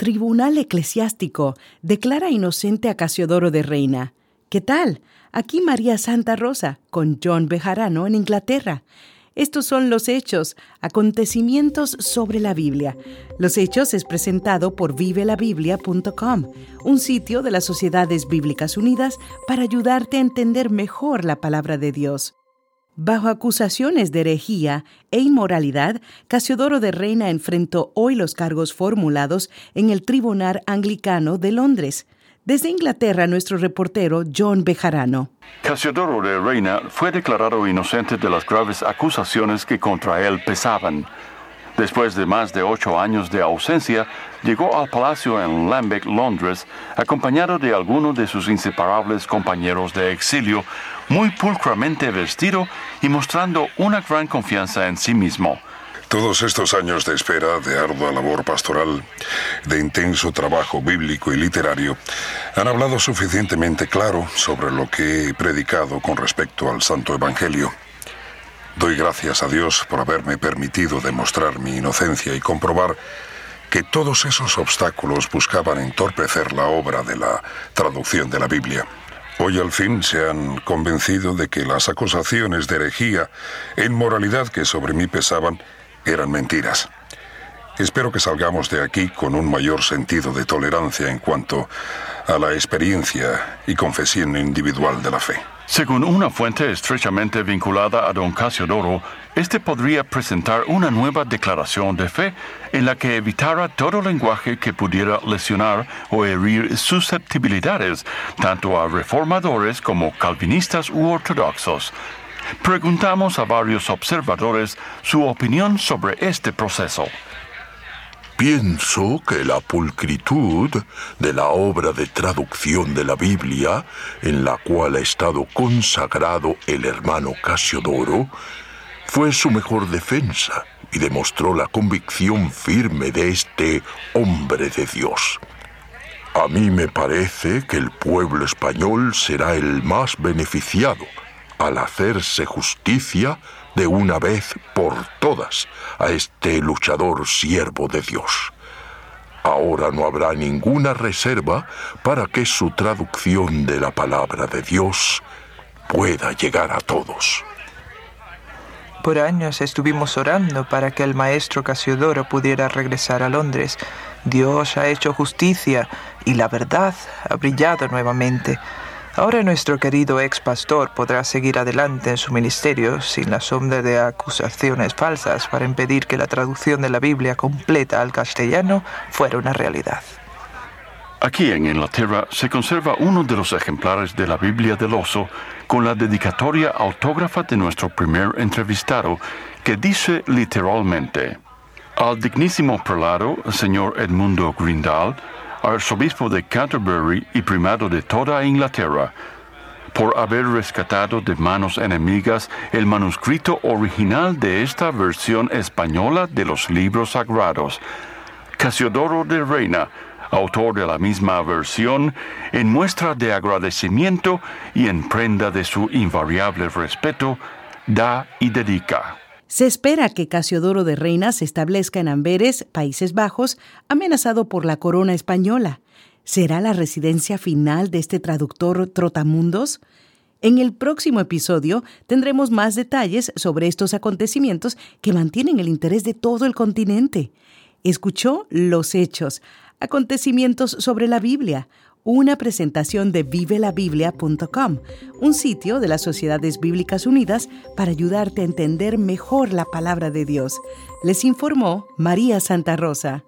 Tribunal Eclesiástico declara inocente a Casiodoro de Reina. ¿Qué tal? Aquí María Santa Rosa con John Bejarano en Inglaterra. Estos son los hechos, acontecimientos sobre la Biblia. Los hechos es presentado por vivelabiblia.com, un sitio de las Sociedades Bíblicas Unidas para ayudarte a entender mejor la palabra de Dios. Bajo acusaciones de herejía e inmoralidad, Casiodoro de Reina enfrentó hoy los cargos formulados en el Tribunal Anglicano de Londres. Desde Inglaterra, nuestro reportero John Bejarano. Casiodoro de Reina fue declarado inocente de las graves acusaciones que contra él pesaban. Después de más de ocho años de ausencia, llegó al palacio en Lambeth, Londres, acompañado de algunos de sus inseparables compañeros de exilio, muy pulcramente vestido y mostrando una gran confianza en sí mismo. Todos estos años de espera, de ardua labor pastoral, de intenso trabajo bíblico y literario, han hablado suficientemente claro sobre lo que he predicado con respecto al Santo Evangelio. Doy gracias a Dios por haberme permitido demostrar mi inocencia y comprobar que todos esos obstáculos buscaban entorpecer la obra de la traducción de la Biblia. Hoy al fin se han convencido de que las acusaciones de herejía e inmoralidad que sobre mí pesaban eran mentiras. Espero que salgamos de aquí con un mayor sentido de tolerancia en cuanto a la experiencia y confesión individual de la fe. Según una fuente estrechamente vinculada a don Casiodoro, este podría presentar una nueva declaración de fe en la que evitara todo lenguaje que pudiera lesionar o herir susceptibilidades, tanto a reformadores como calvinistas u ortodoxos. Preguntamos a varios observadores su opinión sobre este proceso. Pienso que la pulcritud de la obra de traducción de la Biblia, en la cual ha estado consagrado el hermano Casiodoro, fue su mejor defensa y demostró la convicción firme de este hombre de Dios. A mí me parece que el pueblo español será el más beneficiado al hacerse justicia de una vez por todas a este luchador siervo de Dios. Ahora no habrá ninguna reserva para que su traducción de la palabra de Dios pueda llegar a todos. Por años estuvimos orando para que el maestro Casiodoro pudiera regresar a Londres. Dios ha hecho justicia y la verdad ha brillado nuevamente. Ahora nuestro querido ex pastor podrá seguir adelante en su ministerio sin la sombra de acusaciones falsas para impedir que la traducción de la Biblia completa al castellano fuera una realidad. Aquí en Inglaterra se conserva uno de los ejemplares de la Biblia del Oso con la dedicatoria autógrafa de nuestro primer entrevistado que dice literalmente, al dignísimo prelado, señor Edmundo Grindal, arzobispo de Canterbury y primado de toda Inglaterra, por haber rescatado de manos enemigas el manuscrito original de esta versión española de los libros sagrados. Casiodoro de Reina, autor de la misma versión, en muestra de agradecimiento y en prenda de su invariable respeto, da y dedica. Se espera que Casiodoro de Reina se establezca en Amberes, Países Bajos, amenazado por la corona española. ¿Será la residencia final de este traductor trotamundos? En el próximo episodio tendremos más detalles sobre estos acontecimientos que mantienen el interés de todo el continente. Escuchó Los Hechos, acontecimientos sobre la Biblia, una presentación de vivelabiblia.com, un sitio de las Sociedades Bíblicas Unidas para ayudarte a entender mejor la palabra de Dios. Les informó María Santa Rosa.